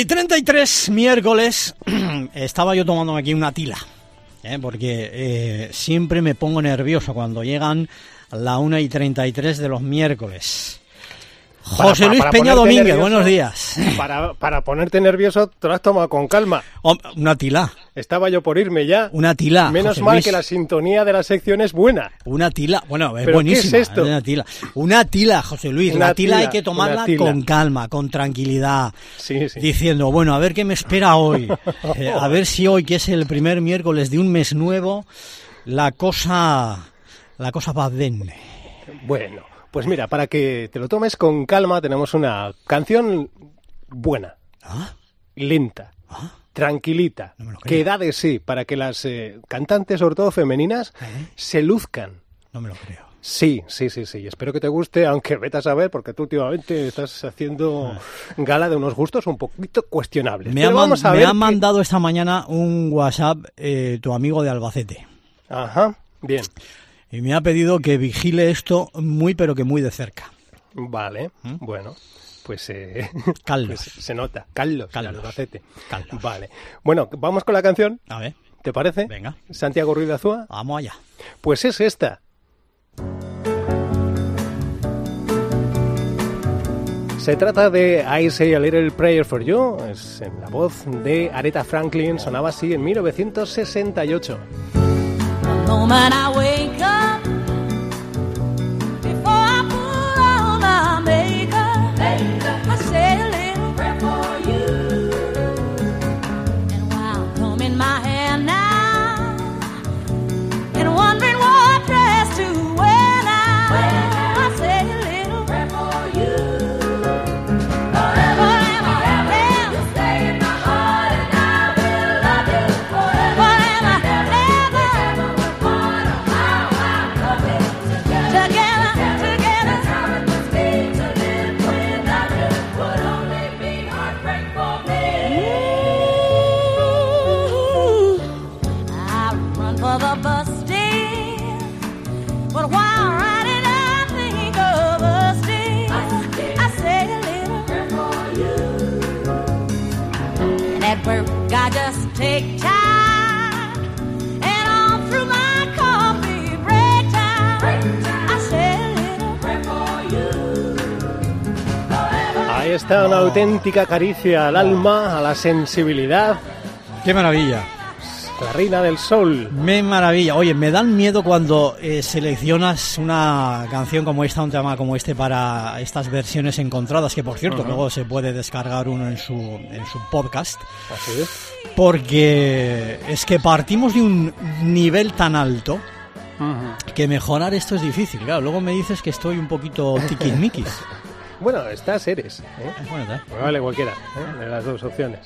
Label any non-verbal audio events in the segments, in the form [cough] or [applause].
Y 33 miércoles [clears throat] estaba yo tomando aquí una tila, ¿eh? porque eh, siempre me pongo nervioso cuando llegan la 1 y 33 de los miércoles. José Luis para Peña Domínguez, nervioso- buenos días. Para, para ponerte nervioso, te lo has tomado con calma. Una tila, Estaba yo por irme ya. una tila. Menos José mal Luis. que la sintonía de la sección es buena. Una tila, bueno, es ¿Pero qué buenísima. es esto? Una tila, una tila, José Luis. Una la tila, hay que tomarla con calma, con tranquilidad. Sí, sí. Diciendo, bueno, a ver qué me espera hoy. [laughs] Eh, a ver si hoy, que es el primer miércoles de un mes nuevo, la cosa, la cosa va bien. Bueno, pues mira, para que te lo tomes con calma, tenemos una canción buena, ¿Ah? lenta, ¿Ah? tranquilita, No que da de sí para que las eh, cantantes, sobre todo femeninas, ¿Eh? se luzcan. No me lo creo. Sí, sí, sí, sí. Espero que te guste, aunque vete a saber, porque tú últimamente estás haciendo gala de unos gustos un poquito cuestionables. Ah. Me ha, vamos a me ver ha qué- mandado esta mañana un WhatsApp eh, tu amigo de Albacete. Ajá, bien. Y me ha pedido que vigile esto muy, pero que muy de cerca. Vale, bueno, pues, eh, [laughs] Carlos. pues se nota. Carlos, Carlos. Albacete. Carlos. Vale. Bueno, vamos con la canción, A ver, ¿te parece? Venga. Santiago Ruiz de Azúa. vamos allá. Pues es esta. Se trata de I Say a Little Prayer for You, es en la voz de Aretha Franklin, sonaba así en 1968. Está una auténtica caricia al alma, a la sensibilidad, ¡Qué maravilla! la reina del sol. Me maravilla. Oye, me dan miedo cuando eh, seleccionas una canción como esta, un tema como este para estas versiones encontradas, que por cierto luego se puede descargar uno en su, en su podcast, Así es. porque es que partimos de un nivel tan alto que mejorar esto es difícil. Claro, luego me dices que estoy un poquito [laughs] tiquismiquis. Bueno, estás eres. ¿eh? Bueno, ¿eh? Vale cualquiera ¿eh? de las dos opciones.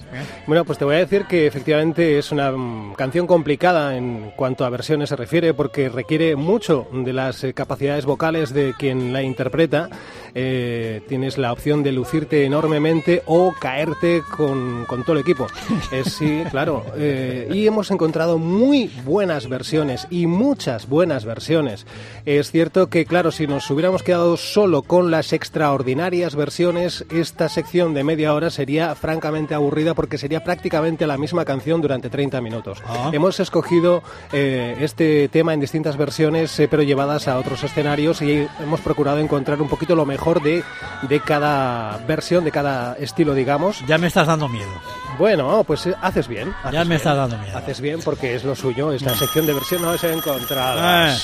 Bueno, pues te voy a decir que efectivamente es una mm, canción complicada en cuanto a versiones se refiere porque requiere mucho de las eh, capacidades vocales de quien la interpreta. Eh, tienes la opción de lucirte enormemente o caerte con, con todo el equipo. Eh, sí, [laughs] claro. Eh, y hemos encontrado muy buenas versiones y muchas buenas versiones. Es cierto que, claro, si nos hubiéramos quedado solo con las extraordinarias versiones, esta sección de media hora sería francamente aburrida porque sería prácticamente la misma canción durante 30 minutos. Ah. Hemos escogido eh, este tema en distintas versiones, eh, pero llevadas a otros escenarios y hemos procurado encontrar un poquito lo mejor de, de cada versión, de cada estilo, digamos. Ya me estás dando miedo. Bueno, pues eh, haces bien. Ya me bien. estás dando miedo. Haces bien porque es lo suyo. Esta sección de versión no es encontrada. Eh,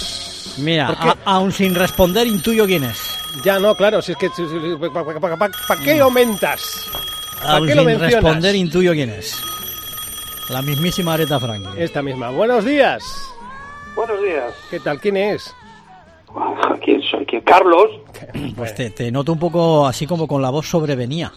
mira, a- aún sin responder intuyo quién es. Ya no, claro, si es que... ¿Para qué aumentas? ¿Para Al qué lo sin mencionas? responder intuyo quién es. La mismísima Aretha Franklin. Esta misma. Buenos días. Buenos días. ¿Qué tal? ¿Quién es? ¿Quién soy? ¿Quién? Carlos. [clears throat] Pues te, te noto un poco así como con la voz sobrevenía.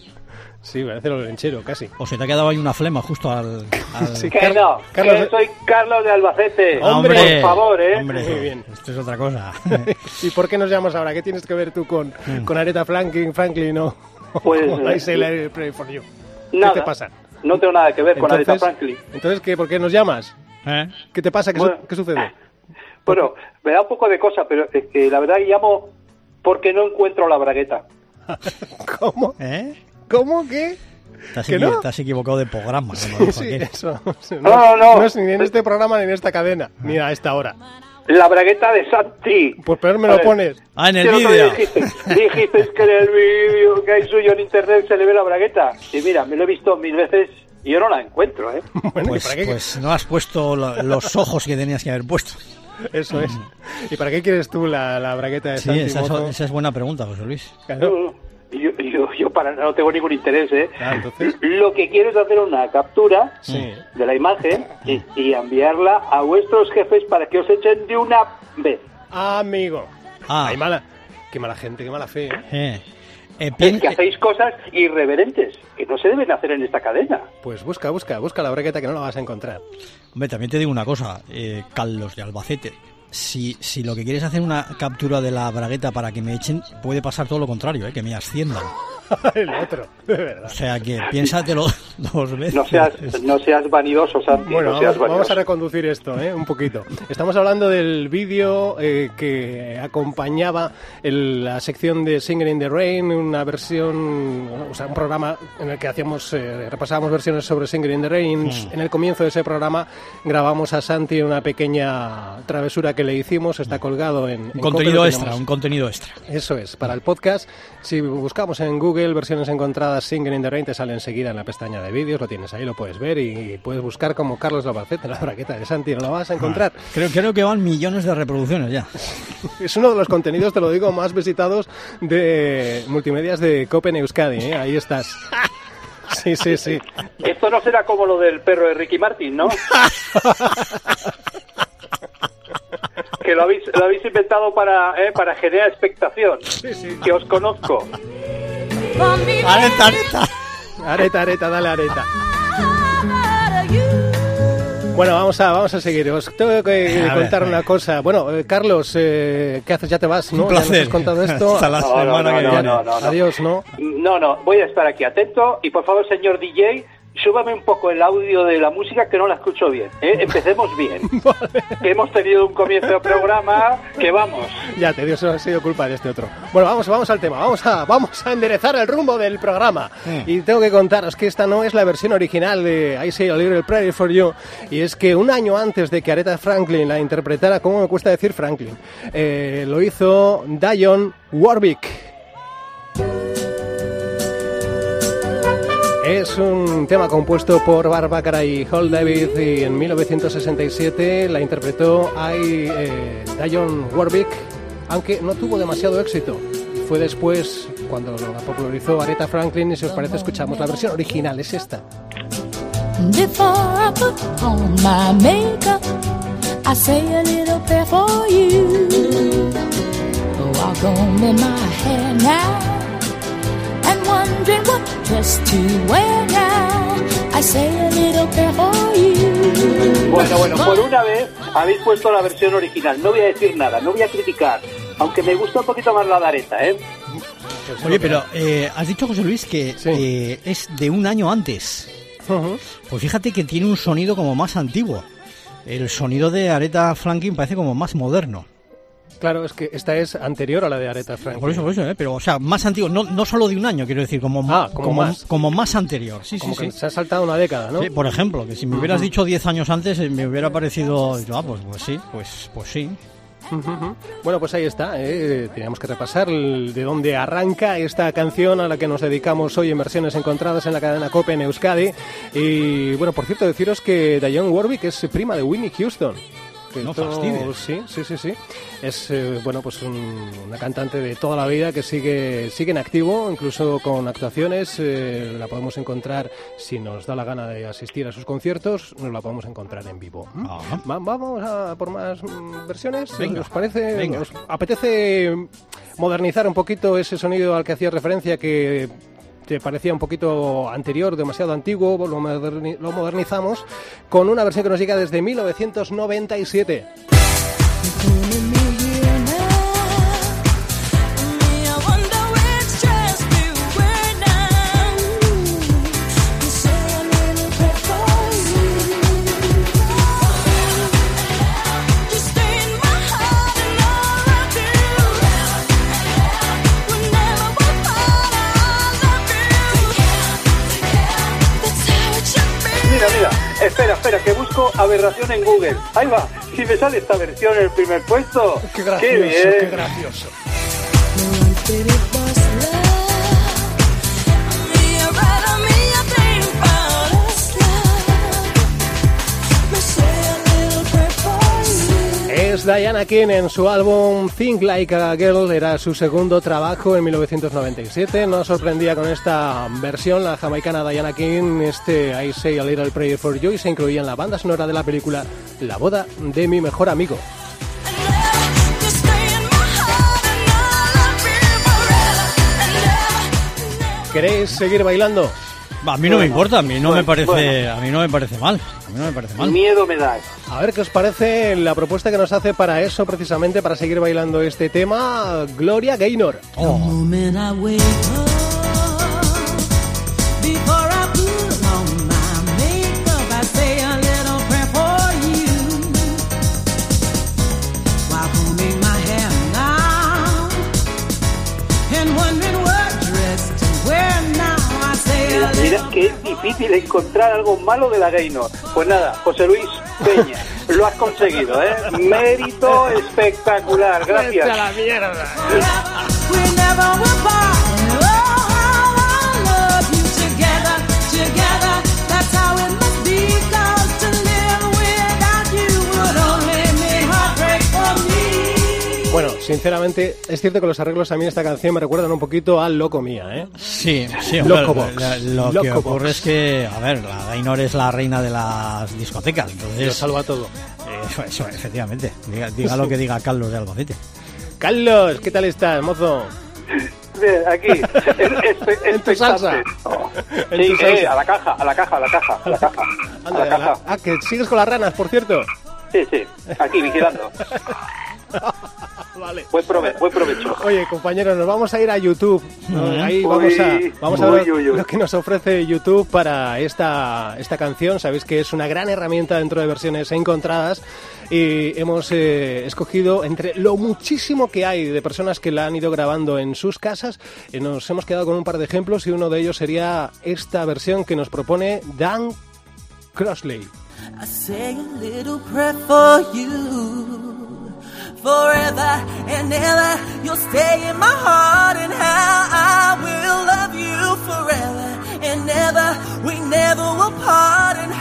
Sí, parece lo lenchero, casi. O se te ha quedado ahí una flema justo al... al- Sí, Que Car- no, Carlos- que soy Carlos de Albacete. Hombre, por favor, ¿eh? Hombre, Muy bien. Esto es otra cosa. [laughs] ¿Y por qué nos llamas ahora? ¿Qué tienes que ver tú con, con Aretha Franklin, Franklin o [laughs] Pues, eh, I Pray For You? Nada. ¿Qué te pasa? No tengo nada que ver con Aretha Franklin. entonces ¿qué, ¿por qué nos llamas? ¿Eh? ¿Qué te pasa? ¿Qué, su- Bueno. qué sucede? Bueno, me da un poco de cosa, pero es que la verdad que llamo porque no encuentro la bragueta. [laughs] ¿Cómo? ¿Eh? ¿Cómo que? Has, ¿Que equi- no? equivocado de programa. Sí, [laughs] eso. No, no, no. No es ni en este programa ni en esta cadena, ni a esta hora. La bragueta de Santi. Pues peor me A lo ver. pones. Ah, en el vídeo. Dijiste, que en el vídeo que hay suyo en internet se le ve la bragueta. Y mira, me lo he visto mil veces y yo no la encuentro, ¿eh? [laughs] Bueno, ¿y Pues, para qué? pues no has puesto lo- los ojos que tenías que haber puesto. [laughs] Eso es. ¿Y para qué quieres tú la, la bragueta de Sí, esa es, Mozo? esa es buena pregunta, José Luis. Claro. Yo, yo, yo para no tengo ningún interés, ¿eh? Ah, entonces. Lo que quiero es hacer una captura Sí. de la imagen y, y enviarla a vuestros jefes para que os echen de una vez. Amigo. Ah. Ay, mala. Qué mala gente, qué mala fe. ¿eh? Eh, eh, Es pien- que hacéis cosas irreverentes que no se deben hacer en esta cadena. Pues busca, busca, busca la bragueta que no la vas a encontrar. Hombre, también te digo una cosa, eh, Carlos de Albacete. Si, si lo que quieres es hacer una captura de la bragueta para que me echen, puede pasar todo lo contrario, eh, que me asciendan. [laughs] El otro, de verdad. O sea que piénsatelo [laughs] dos veces. No seas, no seas vanidoso, Santi. Bueno, no seas vamos, vamos a vanidoso. reconducir esto, ¿eh? un poquito. Estamos hablando del vídeo eh, que acompañaba el- la sección de Singing in the Rain, una versión, o sea, un programa en el que hacíamos, eh, repasábamos versiones sobre Singing in the Rain. En el comienzo de ese programa grabamos a Santi una pequeña travesura que le hicimos, está colgado en... en Un Cope, contenido extra, un contenido extra. Eso es, para el podcast, si buscamos en Google versiones encontradas Singing in the Rain, te sale enseguida en la pestaña de vídeos, lo tienes ahí, lo puedes ver y puedes buscar como Carlos Labacete, la braqueta de Santi, no lo vas a encontrar. Creo, creo que van millones de reproducciones ya. [laughs] Es uno de los contenidos, te lo digo, más visitados de multimedias de Copen Euskadi, ¿eh? ahí estás. Sí, sí, sí. [laughs] Esto no será como lo del perro de Ricky Martin, ¿no? [laughs] que lo habéis, lo habéis inventado para, eh, para generar expectación. Que os conozco. Areta, areta. Areta, areta, dale areta. Bueno, vamos a, vamos a seguir. Os tengo que ver, contar venga. una cosa. Bueno, eh, Carlos, eh, ¿qué haces? ¿Ya te vas? ¿no? Un ¿Ya nos placer. has contado esto? Hasta la No, semana no, que no, viene. no, no. Adiós, ¿no? No, no, voy a estar aquí atento y por favor, señor DJ, súbame un poco el audio de la música que no la escucho bien. ¿eh? Empecemos bien. [laughs] Que hemos tenido un comienzo de programa que vamos. Ya te dio, eso ha sido culpa de este otro. Bueno, vamos, vamos al tema, vamos a, vamos a enderezar el rumbo del programa. Y tengo que contaros que esta no es la versión original de I Say a Little Prayer for You, y es que un año antes de que Aretha Franklin la interpretara, ¿cómo me cuesta decir Franklin? Eh, lo hizo Dion Warwick. Es un tema compuesto por Barbara y Hall David y en 1967 la interpretó I, eh, Dionne Warwick, aunque no tuvo demasiado éxito. Fue después cuando la popularizó Aretha Franklin y si os parece escuchamos la versión original, es esta. Wondering what dress to wear now. I say a little prayer for you. Bueno, bueno, por una vez habéis puesto la versión original. No voy a decir nada, no voy a criticar. Aunque me gusta un poquito más la de Areta, ¿eh? Oye, pero eh, has dicho, José Luis, que Sí. eh, es de un año antes. Pues fíjate que tiene un sonido como más antiguo. El sonido de Aretha Franklin parece como más moderno. Claro, es que esta es anterior a la de Aretha Franklin. Por eso, por eso, ¿eh? pero o sea, más antiguo, no, no solo de un año, quiero decir, como, Ah, como como, más. como más anterior. Sí, Como sí, que sí. se ha saltado una década, ¿no? Sí, por ejemplo, que si me hubieras dicho 10 años antes, eh, me hubiera parecido, ah, pues, pues sí, pues, pues sí. Bueno, pues ahí está. ¿eh? Teníamos que repasar el- de dónde arranca esta canción a la que nos dedicamos hoy en versiones encontradas en la cadena Cope en Euskadi. Y bueno, por cierto, deciros que Diane Warwick es prima de Winnie Houston. Que No esto- fastidies. sí, sí, sí, sí. Es eh, bueno, pues un- una cantante de toda la vida que sigue sigue en activo, incluso con actuaciones. eh, la podemos encontrar si nos da la gana de asistir a sus conciertos, nos la podemos encontrar en vivo. ¿Mm? Va- vamos a por más mm, versiones. Venga, ¿Os parece? venga. ¿Os apetece modernizar un poquito ese sonido al que hacía referencia que te parecía un poquito anterior, demasiado antiguo, lo, lo modernizamos con una versión que nos llega desde 1997. Busco aberración en Google. Ahí va, si me sale esta versión en el primer puesto. Qué gracioso, bien. qué gracioso. Es Diana King en su álbum Think Like a Girl, era su segundo trabajo en 1997. Nos sorprendía con esta versión la jamaicana Diana King, este I Say a Little Prayer for You, y se incluía en la banda sonora de la película La boda de mi mejor amigo. ¿Queréis seguir bailando? A mí no me importa, a mí no me parece, bueno. a mí no me parece mal, a mí no me parece mal. Miedo me das. A ver qué os parece la propuesta que nos hace para eso, precisamente para seguir bailando este tema, Gloria Gaynor. Oh, difícil encontrar algo malo de la Gaynor. Pues nada, José Luis Peña, lo has conseguido, ¿eh? Mérito espectacular, gracias. We never Bueno, sinceramente, es cierto que los arreglos a mí de esta canción me recuerdan un poquito al Loco Mía, ¿eh? sí, sí, Loco hombre, Box. la- lo que ocurre Box. es que, a ver, la Gaynor es la reina de las discotecas, Lo entonces, salva todo. eh, eso, eso, efectivamente, diga, diga lo que diga Carlos de Albacete. Carlos, ¿qué tal estás, mozo? Bien, aquí, [laughs] En tu salsa. Sí, tu salsa. eh, a la caja, a la caja, a la caja, a la caja. A la caja. Ah, que sigues con las ranas, por cierto. Sí, sí, aquí vigilando. [laughs] Vale. Buen, prove- buen provecho. Oye, compañeros, nos vamos a ir a YouTube. Ahí Uy, vamos a, vamos a ver uy, uy, uy. lo que nos ofrece YouTube para esta, esta canción. Sabéis que es una gran herramienta dentro de versiones encontradas. Y hemos eh, escogido entre lo muchísimo que hay de personas que la han ido grabando en sus casas. eh, nos hemos quedado con un par de ejemplos y uno de ellos sería esta versión que nos propone Dan Crossley. I say a little prayer for you. Forever and ever, you'll stay in my heart, and how I will love you forever and ever. We never will part, and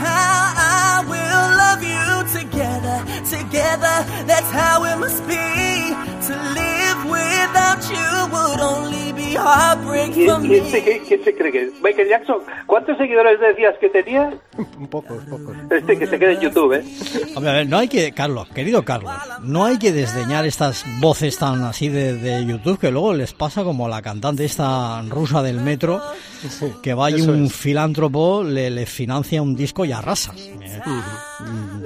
¿Quién, se, cree- quién se cree que es? Michael Jackson? ¿Cuántos seguidores decías que tenía? Un poco, pocos. Este que se quede en YouTube, ¿eh? Hombre, a ver, no hay que, Carlos, querido Carlos, no hay que desdeñar estas voces tan así de, de YouTube que luego les pasa como la cantante esta rusa del metro, que va y un es. filántropo le, le financia un disco y arrasa. Eh,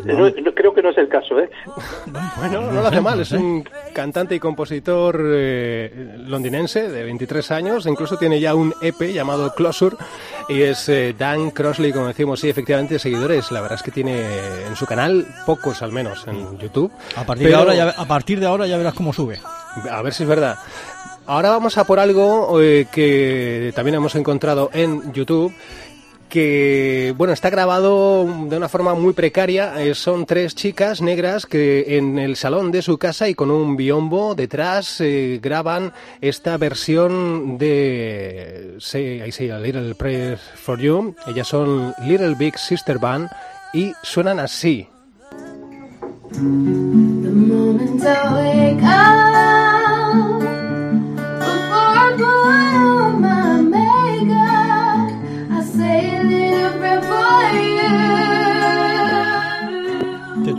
No- no- creo que no es el caso, ¿eh? Bueno, no lo hace mal, es un cantante y compositor eh, londinense de 23 años, incluso tiene ya un EP llamado Closure y es eh, Dan Crossley, como decimos, sí, efectivamente, seguidores, la verdad es que tiene en su canal pocos al menos en YouTube. A partir, Pero- de ahora ya, a partir de ahora ya verás cómo sube. A ver si es verdad. Ahora vamos a por algo eh, que también hemos encontrado en YouTube que bueno está grabado de una forma muy precaria. Eh, son tres chicas negras que en el salón de su casa y con un biombo detrás eh, graban esta versión de Say, I Say a Little Prayer for You. Ellas son Little Big Sister Band y suenan así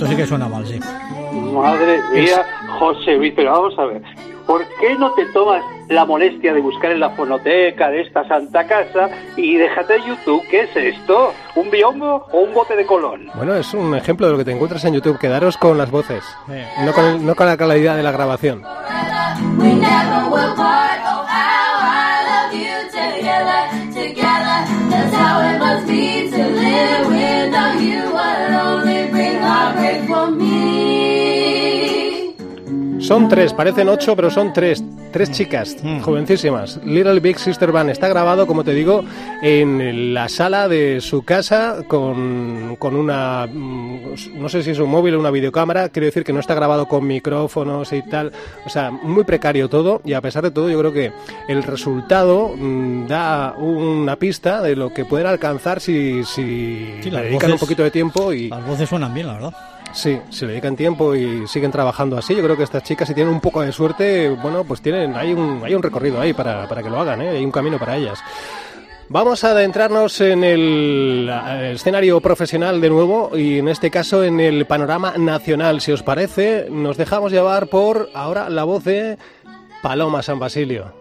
sí que suena mal, sí. Madre mía, José Luis, pero vamos a ver. ¿Por qué no te tomas la molestia de buscar en la fonoteca de esta santa casa y déjate YouTube? ¿Qué es esto? ¿Un biombo o un bote de colón? Bueno, es un ejemplo de lo que te encuentras en YouTube. Quedaros con las voces, no con, el- no con la calidad de la grabación. Son tres, parecen ocho, pero son tres. Tres chicas, jovencísimas. Little Big Sister Band está grabado, como te digo, en la sala de su casa con, con una, mm, no sé si es un móvil o una videocámara, quiero decir que no está grabado con micrófonos y tal. O sea, muy precario todo y a pesar de todo yo creo que el resultado mm, da una pista de lo que pueden alcanzar si, si Sí, le dedican un poquito de tiempo y... Las voces suenan bien, la verdad. Sí, si le dedican tiempo y siguen trabajando así, yo creo que estas chicas si tienen un poco de suerte, bueno, pues tienen hay un hay un recorrido ahí para, para que lo hagan, ¿eh? hay un camino para ellas. Vamos a adentrarnos en el eh, escenario profesional de nuevo y en este caso en el panorama nacional. Si os parece, nos dejamos llevar por ahora la voz de Paloma San Basilio.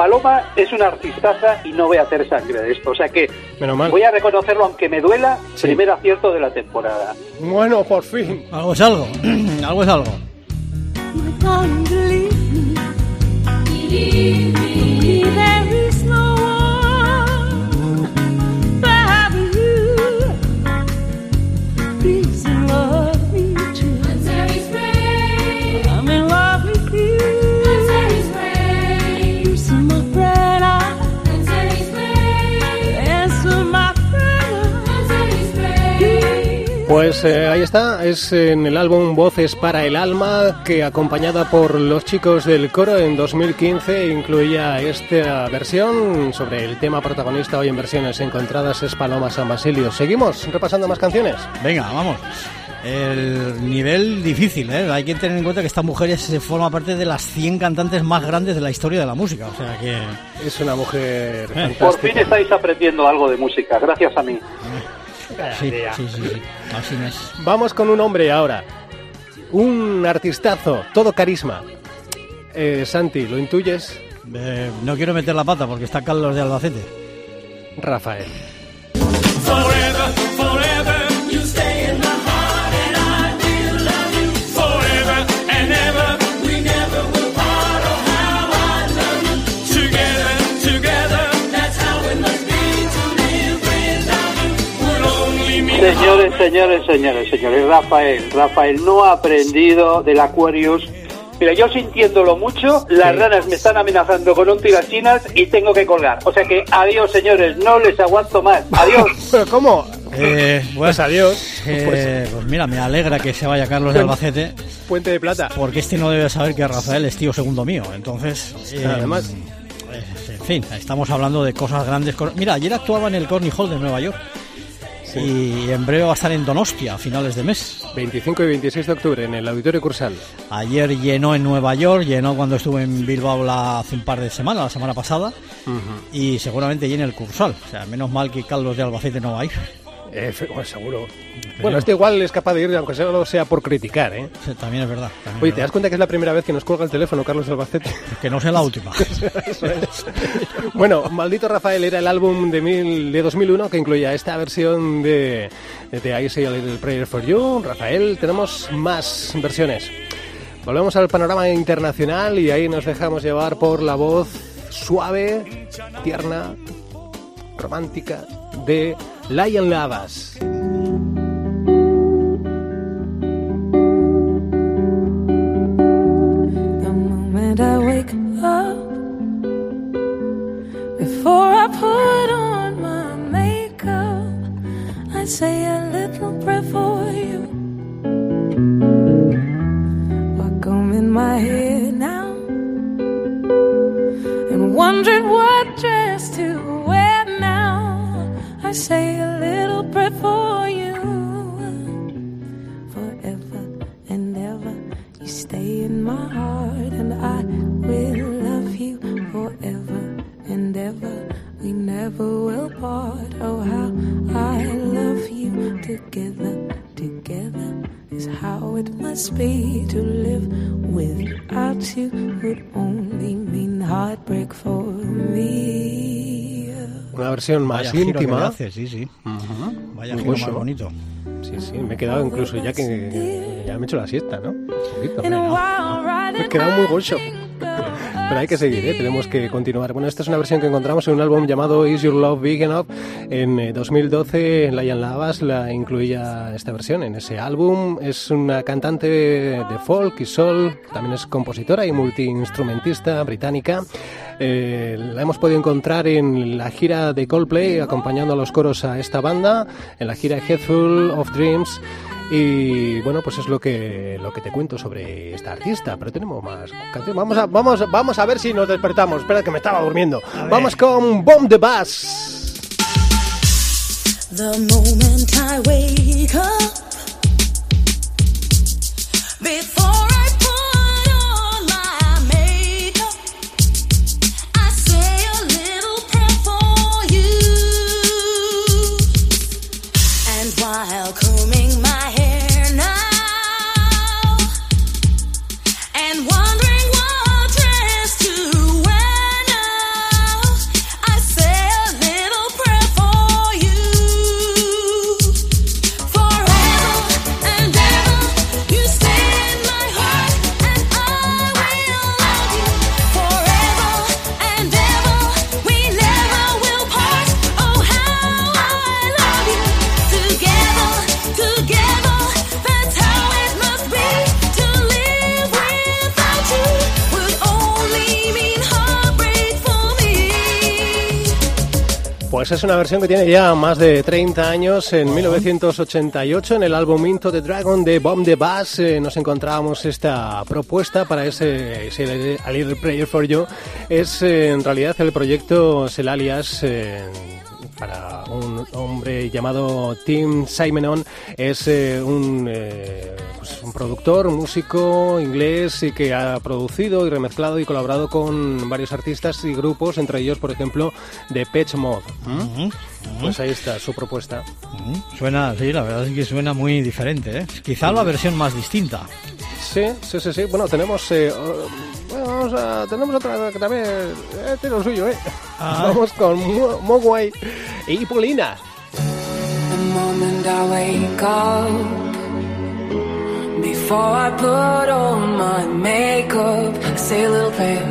Paloma es una artistaza y no voy a hacer sangre de esto. O sea que Menos mal. voy a reconocerlo, aunque me duela, Sí. primer acierto de la temporada. Bueno, por fin. Algo es algo. [clears throat] algo es algo. There is no Pues eh, ahí está, es en el álbum Voces para el Alma, que acompañada por los chicos del coro en 2015 incluía esta versión sobre el tema protagonista hoy en versiones encontradas es Paloma San Basilio. Seguimos repasando más canciones. Venga, vamos. El nivel difícil, ¿eh? Hay que tener en cuenta que esta mujer es, forma parte de las 100 cantantes más grandes de la historia de la música. O sea que... Es una mujer Por fantástica. fin estáis aprendiendo algo de música, gracias a mí. Sí, sí, sí, sí. Así es. Vamos con un hombre ahora. Un artistazo, todo carisma. Eh, Santi, ¿lo intuyes? Eh, no quiero meter la pata porque está Carlos de Albacete. Rafael. Señores, señores, señores, señores, Rafael, Rafael no ha aprendido del Aquarius. Mira, yo sintiéndolo mucho, las ranas me están amenazando con un tirachinas y tengo que colgar. O sea que adiós, señores, no les aguanto más. Adiós. [laughs] ¿Pero cómo? Eh, bueno, [laughs] Pues adiós. eh, Pues pues mira, me alegra que se vaya Carlos de Albacete Puente de Plata. porque este no debe saber que Rafael es tío segundo mío. Entonces, eh, Además. en fin, estamos hablando de cosas grandes. Mira, ayer actuaba en el Corny Hall de Nueva York y en breve va a estar en Donostia a finales de mes. 25 y 26 de octubre en el Auditorio Cursal. Ayer llenó en Nueva York, llenó cuando estuve en Bilbao la- hace un par de semanas, la semana pasada, y seguramente llene el Cursal. O sea, menos mal que Carlos de Albacete no va a ir. Eh, pues seguro. Bueno, este igual es capaz de ir, aunque solo sea por criticar, ¿eh? Sí, También es verdad. también Oye, es ¿te das cuenta que es la primera vez que nos cuelga el teléfono Carlos Albacete? Que no sea la última. [laughs] bueno, Maldito Rafael era el álbum de, mil, de 2001 que incluía esta versión de, de I Say a Little Prayer for You. Rafael, tenemos más versiones. Volvemos al panorama internacional y ahí nos dejamos llevar por la voz suave, tierna, romántica de Lion Lavas. The moment I wake up, before I put on my makeup, I say a little prayer for part. Oh, how I love you together, together is how it must be to live without you would only mean heartbreak for me. Una versión más Vaya giro íntima. hace, sí, sí. Vaya Muy giro gozo. más bonito. Sí, sí, me he quedado incluso ya que ya me he hecho la siesta, ¿no? Un poquito. Me he quedado muy gocho. Pero hay que seguir, ¿eh? tenemos que continuar. Bueno, esta es una versión que encontramos en un álbum llamado Is Your Love Big Enough. En eh, 2012, Lion Lavas la incluía esta versión en ese álbum. Es una cantante de folk y soul, también es compositora y multiinstrumentista británica. Eh, la hemos podido encontrar en la gira de Coldplay, acompañando a los coros a esta banda, en la gira Headful of Dreams. Y bueno, pues es lo que lo que te cuento sobre esta artista, pero tenemos más canciones. Vamos a vamos vamos a ver si nos despertamos. Espera que me estaba durmiendo. Vamos con Bomb the Bass. The moment I wake up, Pues es una versión que tiene ya más de 30 años. En 1988, en el álbum Into the Dragon de Bomb the Bass, eh, nos encontrábamos esta propuesta para ese, ese A Little Prayer for You. Es eh, en realidad el proyecto, es el alias. eh, para un hombre llamado Tim Simonon es eh, un, un productor, un músico inglés y que ha producido y remezclado y colaborado con varios artistas y grupos, entre ellos, por ejemplo, The Patch Mod. ¿Mm? Pues ahí está su propuesta. Suena, sí, la verdad es que suena muy diferente, ¿eh? Quizá la versión más distinta. Sí, sí, sí, sí. Bueno, tenemos, eh, bueno, vamos a, tenemos otra que también eh, tiene lo suyo, ¿eh? Ah. [laughs] Vamos con Mo- Mogwai y Polina. The moment I wake up, before I put on my makeup, I say a little prayer,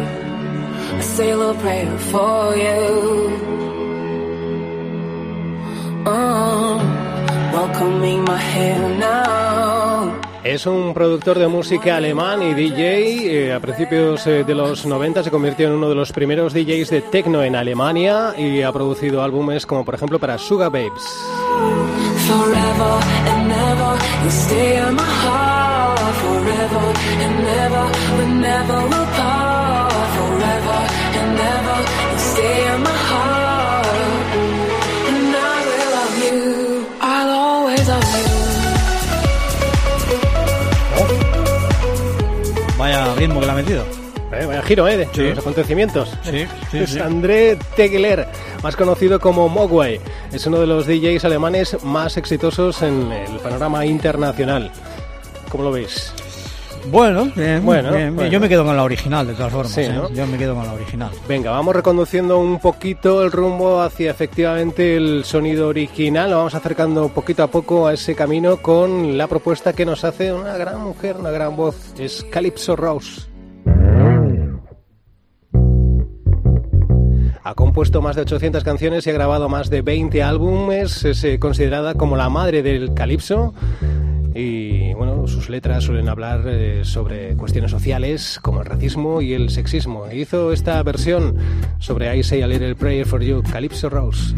I say a little prayer for you. Uh, welcoming my hair now. Es un productor de música alemán y DJ. eh, a principios eh, de los 90 se convirtió en uno de los primeros DJs de techno en Alemania y ha producido álbumes como por ejemplo para Sugar Babes. Forever and ever, you stay in my heart. Forever and ever, we never will part. Forever and ever, you stay in my heart. And I will love you. I'll always love you. Vaya ritmo que le ha metido. Eh, vaya giro, ¿eh? De Sí. los acontecimientos. Sí, sí, es sí. André Tegeler, más conocido como Mogwai. Es uno de los DJs alemanes más exitosos en el panorama internacional. ¿Cómo lo veis? Bueno, bien, Bueno, bien, bueno. yo me quedo con la original, de todas formas. Sí, ¿eh? ¿no? Yo me quedo con la original. Venga, vamos reconduciendo un poquito el rumbo hacia efectivamente el sonido original. Lo vamos acercando poquito a poco a ese camino con la propuesta que nos hace una gran mujer, una gran voz. Es Calypso Rose. Ha compuesto más de 800 canciones y ha grabado más de 20 álbumes. Es eh, considerada como la madre del calipso. Y bueno, sus letras suelen hablar eh, sobre cuestiones sociales como el racismo y el sexismo. E hizo esta versión sobre I Say a Little Prayer for You, Calypso Rose.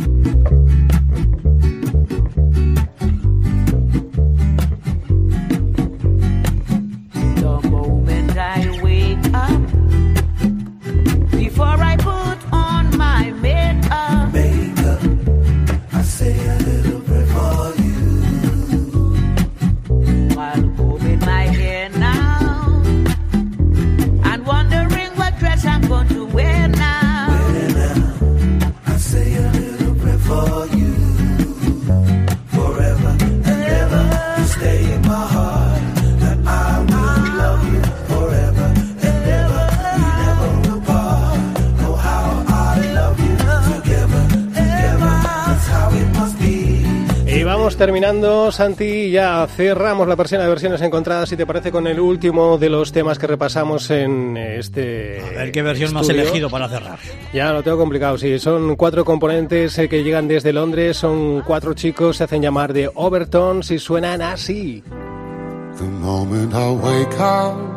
Terminando, Santi, ya cerramos la persiana de versiones encontradas, si te parece, con el último de los temas que repasamos en este. A ver qué versión más elegido para cerrar. Ya lo tengo complicado, sí. Son cuatro componentes eh, que llegan desde Londres, son cuatro chicos, se hacen llamar de Overtones y suenan así.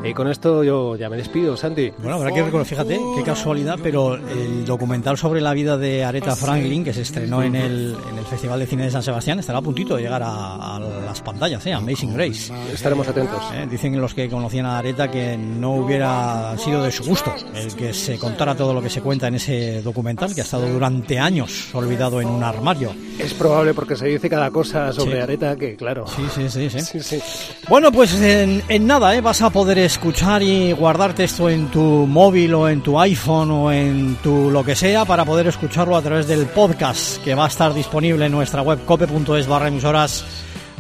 Y con esto yo ya me despido, Santi. Bueno, habrá que reconocer, fíjate, qué casualidad, pero el documental sobre la vida de Aretha Franklin, que se estrenó en el, en el Festival de Cine de San Sebastián, estará a puntito de llegar a, a las pantallas, ¿eh? Amazing Grace. Estaremos atentos. Eh, Dicen los que conocían a Aretha que no hubiera sido de su gusto el que se contara todo lo que se cuenta en ese documental, que ha estado durante años olvidado en un armario. Es probable porque se dice cada cosa sobre Sí. Areta que, claro. Sí, sí, sí, sí. Sí, sí. Bueno, pues en, en nada, ¿eh? vas a poder escuchar y guardarte esto en tu móvil o en tu iPhone o en tu lo que sea para poder escucharlo a través del podcast que va a estar disponible en nuestra web cope.es barra emisoras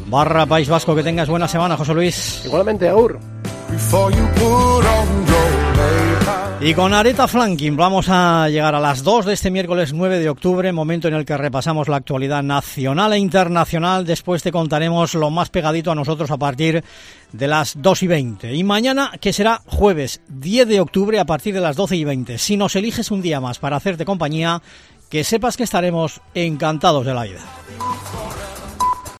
barra País Vasco. Que tengas buena semana, José Luis. Igualmente, Aur. Y con Areta Flanking vamos a llegar a las 2 de este miércoles 9 de octubre, momento en el que repasamos la actualidad nacional e internacional. Después te contaremos lo más pegadito a nosotros a partir de las 2 y 20. Y mañana, que será jueves 10 de octubre a partir de las 12 y 20. Si nos eliges un día más para hacerte compañía, que sepas que estaremos encantados de la vida.